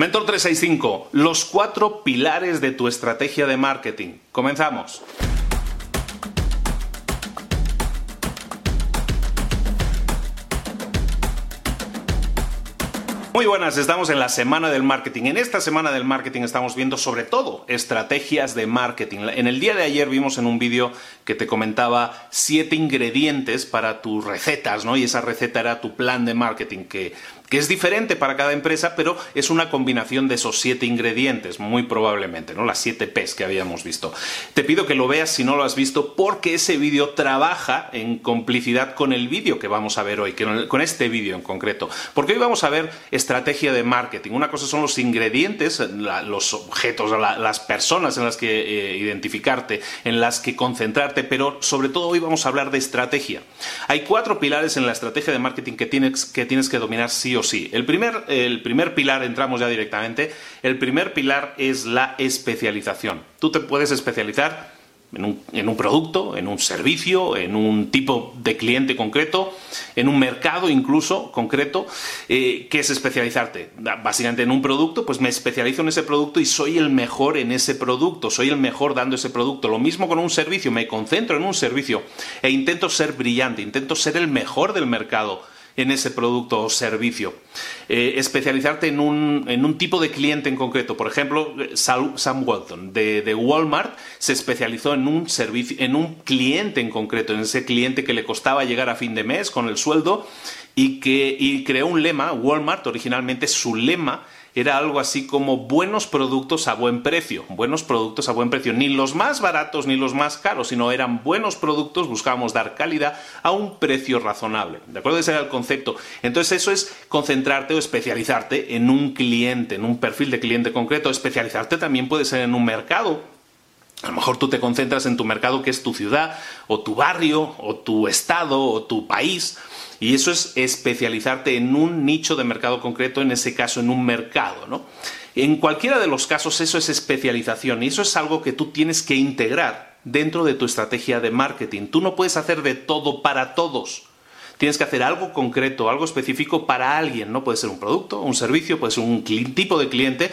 Mentor 365, los cuatro pilares de tu estrategia de marketing. Comenzamos. Muy buenas, estamos en la semana del marketing. En esta semana del marketing estamos viendo sobre todo estrategias de marketing. En el día de ayer vimos en un vídeo que te comentaba siete ingredientes para tus recetas, ¿no? Y esa receta era tu plan de marketing que que es diferente para cada empresa, pero es una combinación de esos siete ingredientes, muy probablemente, ¿no? Las siete P's que habíamos visto. Te pido que lo veas si no lo has visto, porque ese vídeo trabaja en complicidad con el vídeo que vamos a ver hoy, con este vídeo en concreto. Porque hoy vamos a ver estrategia de marketing. Una cosa son los ingredientes, los objetos, las personas en las que eh, identificarte, en las que concentrarte, pero sobre todo hoy vamos a hablar de estrategia. Hay cuatro pilares en la estrategia de marketing que tienes que, dominar sí o sí. El primer, el primer pilar, entramos ya directamente, el primer pilar es la especialización. Tú te puedes especializar en un, producto, en un servicio, en un tipo de cliente concreto, en un mercado incluso concreto, eh, que es especializarte. Básicamente en un producto, pues me especializo en ese producto y soy el mejor en ese producto, soy el mejor dando ese producto. Lo mismo con un servicio, me concentro en un servicio e intento ser brillante, intento ser el mejor del mercado en ese producto o servicio. Eh, especializarte en un, tipo de cliente en concreto. Por ejemplo, Sam Walton de, Walmart se especializó en un servicio, en un cliente en concreto, en ese cliente que le costaba llegar a fin de mes con el sueldo y que y creó un lema. Walmart originalmente su lema era algo así como buenos productos a buen precio, buenos productos a buen precio, ni los más baratos ni los más caros, sino eran buenos productos, buscábamos dar calidad a un precio razonable. ¿De acuerdo? Ese era el concepto. Entonces eso es concentrarte o especializarte en un cliente, en un perfil de cliente concreto. Especializarte también puede ser en un mercado. A lo mejor tú te concentras en tu mercado que es tu ciudad o tu barrio o tu estado o tu país y eso es especializarte en un nicho de mercado concreto, en ese caso en un mercado, ¿no? En cualquiera de los casos eso es especialización y eso es algo que tú tienes que integrar dentro de tu estrategia de marketing. Tú no puedes hacer de todo para todos. Tienes que hacer algo concreto, algo específico para alguien, ¿no? Puede ser un producto, un servicio, puede ser un tipo de cliente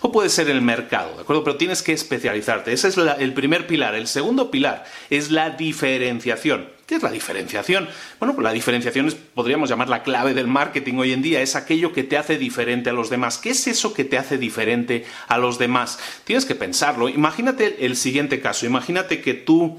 o puede ser el mercado, ¿de acuerdo? Pero tienes que especializarte. Ese es el primer pilar. El segundo pilar es la diferenciación. ¿Qué es la diferenciación? Bueno, pues la diferenciación es, podríamos llamar la clave del marketing hoy en día, es aquello que te hace diferente a los demás. ¿Qué es eso que te hace diferente a los demás? Tienes que pensarlo. Imagínate el siguiente caso, imagínate que tú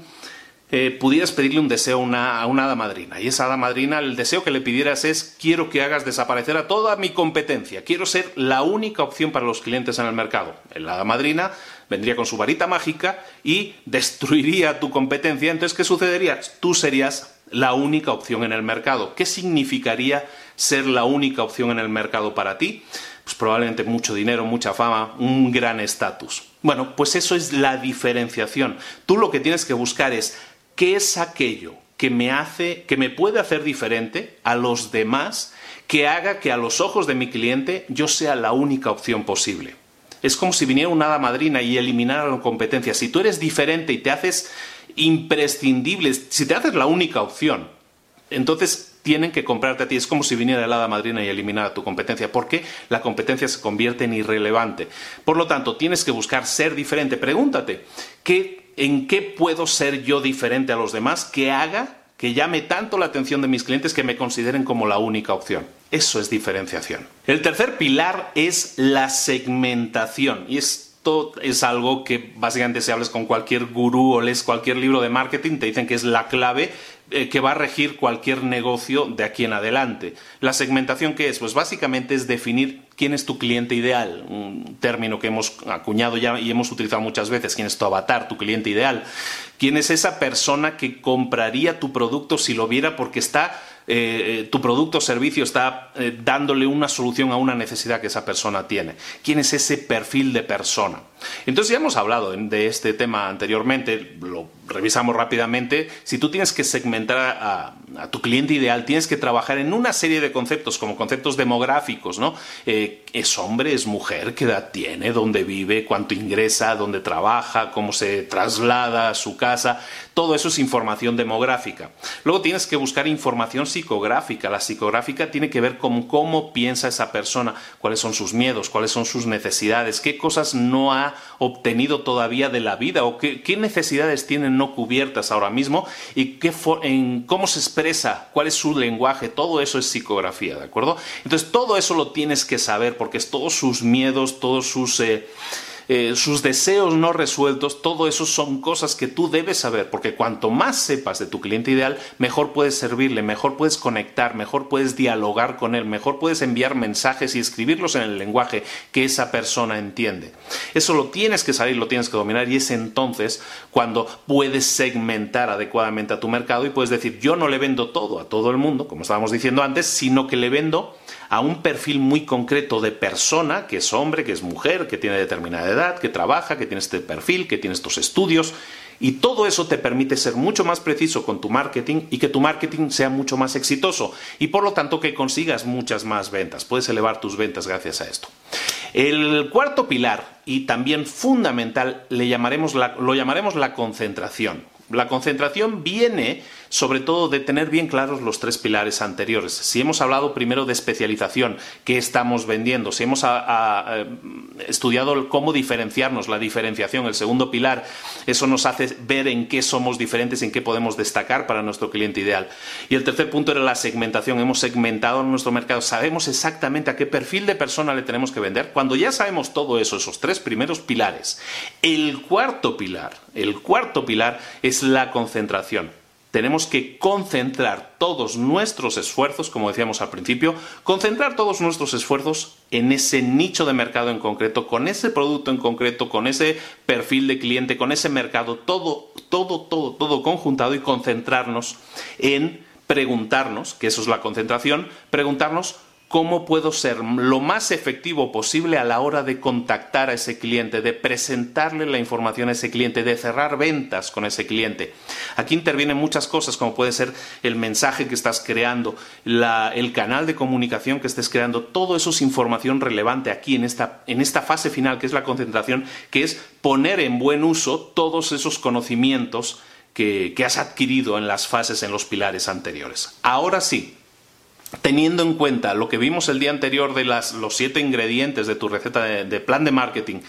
eh, pudieras pedirle un deseo a una, hada madrina. Y esa hada madrina, el deseo que le pidieras es, quiero que hagas desaparecer a toda mi competencia, quiero ser la única opción para los clientes en el mercado. La hada madrina vendría con su varita mágica y destruiría tu competencia. Entonces, ¿qué sucedería? Tú serías la única opción en el mercado. ¿Qué significaría ser la única opción en el mercado para ti? Pues probablemente mucho dinero, mucha fama, un gran estatus. Bueno, pues eso es la diferenciación. Tú lo que tienes que buscar es ¿Qué es aquello que me hace, que me puede hacer diferente a los demás, que haga que a los ojos de mi cliente yo sea la única opción posible? Es como si viniera una hada madrina y eliminara la competencia. Si tú eres diferente y te haces imprescindible, si te haces la única opción, entonces tienen que comprarte a ti. Es como si viniera la hada madrina y eliminara tu competencia, porque la competencia se convierte en irrelevante. Por lo tanto, tienes que buscar ser diferente. Pregúntate, ¿qué en qué puedo ser yo diferente a los demás que haga que llame tanto la atención de mis clientes que me consideren como la única opción. Eso es diferenciación. El tercer pilar es la segmentación y esto es algo que básicamente si hablas con cualquier gurú o lees cualquier libro de marketing te dicen que es la clave eh, que va a regir cualquier negocio de aquí en adelante. La segmentación, ¿qué es? Pues básicamente es definir quién es tu cliente ideal, un término que hemos acuñado ya y hemos utilizado muchas veces, quién es tu avatar, tu cliente ideal, quién es esa persona que compraría tu producto si lo viera porque está eh, tu producto o servicio está eh, dándole una solución a una necesidad que esa persona tiene. ¿Quién es ese perfil de persona? Entonces ya hemos hablado de este tema anteriormente, lo revisamos rápidamente. Si tú tienes que segmentar a, tu cliente ideal, tienes que trabajar en una serie de conceptos, como conceptos demográficos, ¿no? Eh, eh, es hombre, es mujer, qué edad tiene, dónde vive, cuánto ingresa, dónde trabaja, cómo se traslada a su casa. Todo eso es información demográfica. Luego tienes que buscar información psicográfica. La psicográfica tiene que ver con cómo piensa esa persona, cuáles son sus miedos, cuáles son sus necesidades, qué cosas no ha obtenido todavía de la vida o qué, necesidades tiene no cubiertas ahora mismo y qué en cómo se expresa, cuál es su lenguaje. Todo eso es psicografía, ¿de acuerdo? Entonces todo eso lo tienes que saber porque es todos sus miedos, todos sus... Eh, eh, sus deseos no resueltos, todo eso son cosas que tú debes saber, porque cuanto más sepas de tu cliente ideal, mejor puedes servirle, mejor puedes conectar, mejor puedes dialogar con él, mejor puedes enviar mensajes y escribirlos en el lenguaje que esa persona entiende. Eso lo tienes que saber, lo tienes que dominar y es entonces cuando puedes segmentar adecuadamente a tu mercado y puedes decir, yo no le vendo todo a todo el mundo, como estábamos diciendo antes, sino que le vendo a un perfil muy concreto de persona, que es hombre, que es mujer, que tiene determinada edad, que trabaja, que tiene este perfil, que tiene estos estudios. Y todo eso te permite ser mucho más preciso con tu marketing y que tu marketing sea mucho más exitoso y por lo tanto que consigas muchas más ventas. Puedes elevar tus ventas gracias a esto. El cuarto pilar y también fundamental le llamaremos lo llamaremos la concentración. La concentración viene sobre todo de tener bien claros los tres pilares anteriores. Si hemos hablado primero de especialización, qué estamos vendiendo, si hemos estudiado cómo diferenciarnos, la diferenciación, el segundo pilar, eso nos hace ver en qué somos diferentes, en qué podemos destacar para nuestro cliente ideal. Y el tercer punto era la segmentación. Hemos segmentado nuestro mercado, sabemos exactamente a qué perfil de persona le tenemos que vender. Cuando ya sabemos todo eso, esos tres primeros pilares, el cuarto pilar, el cuarto pilar es la concentración. Tenemos que concentrar todos nuestros esfuerzos, como decíamos al principio, concentrar todos nuestros esfuerzos en ese nicho de mercado en concreto, con ese producto en concreto, con ese perfil de cliente, con ese mercado, todo, todo, todo, todo conjuntado y concentrarnos en preguntarnos, que eso es la concentración, preguntarnos cómo puedo ser lo más efectivo posible a la hora de contactar a ese cliente, de presentarle la información a ese cliente, de cerrar ventas con ese cliente. Aquí intervienen muchas cosas, como puede ser el mensaje que estás creando, el canal de comunicación que estés creando, todo eso es información relevante aquí en esta, en esta fase final, que es la concentración, que es poner en buen uso todos esos conocimientos que, que has adquirido en las fases, en los pilares anteriores. Ahora sí, teniendo en cuenta lo que vimos el día anterior de los siete ingredientes de tu receta de, plan de marketing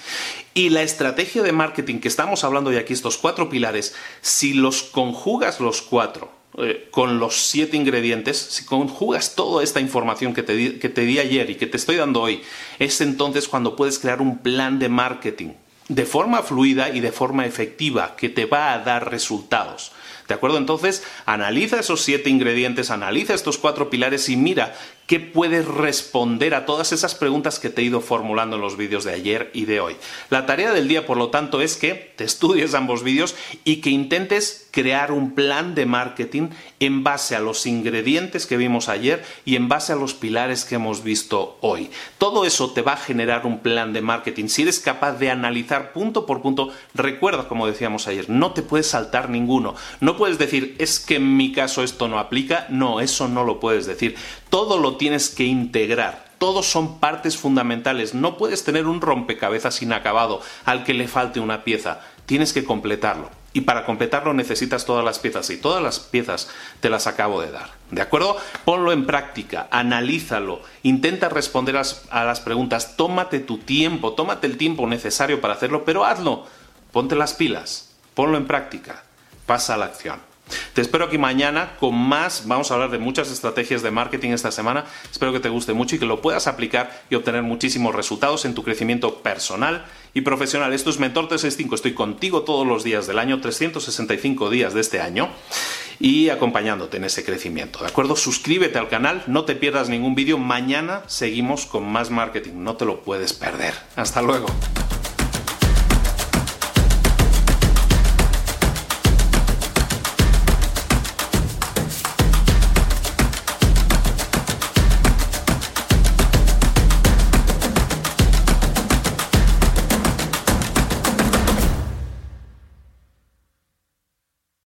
y la estrategia de marketing que estamos hablando de aquí, estos cuatro pilares, si los conjugas los cuatro eh, con los siete ingredientes, si conjugas toda esta información que te, que te di ayer y que te estoy dando hoy, es entonces cuando puedes crear un plan de marketing de forma fluida y de forma efectiva que te va a dar resultados. ¿De acuerdo? Entonces, analiza esos siete ingredientes, analiza estos cuatro pilares y mira qué puedes responder a todas esas preguntas que te he ido formulando en los vídeos de ayer y de hoy. La tarea del día, por lo tanto, es que te estudies ambos vídeos y que intentes crear un plan de marketing en base a los ingredientes que vimos ayer y en base a los pilares que hemos visto hoy. Todo eso te va a generar un plan de marketing. Si eres capaz de analizar punto por punto, recuerda, como decíamos ayer, no te puedes saltar ninguno. No puedes decir, es que en mi caso esto no aplica. No, eso no lo puedes decir. Todo lo tienes que integrar. Todos son partes fundamentales. No puedes tener un rompecabezas inacabado al que le falte una pieza. Tienes que completarlo. Y para completarlo necesitas todas las piezas y todas las piezas te las acabo de dar. ¿De acuerdo? Ponlo en práctica, analízalo, intenta responder a las preguntas, tómate tu tiempo, tómate el tiempo necesario para hacerlo, pero hazlo. Ponte las pilas, ponlo en práctica, pasa a la acción. Te espero aquí mañana con más. Vamos a hablar de muchas estrategias de marketing esta semana. Espero que te guste mucho y que lo puedas aplicar y obtener muchísimos resultados en tu crecimiento personal y profesional. Esto es Mentor 365. Estoy contigo todos los días del año, 365 días de este año y acompañándote en ese crecimiento. ¿De acuerdo? Suscríbete al canal, no te pierdas ningún vídeo. Mañana seguimos con más marketing. No te lo puedes perder. Hasta luego.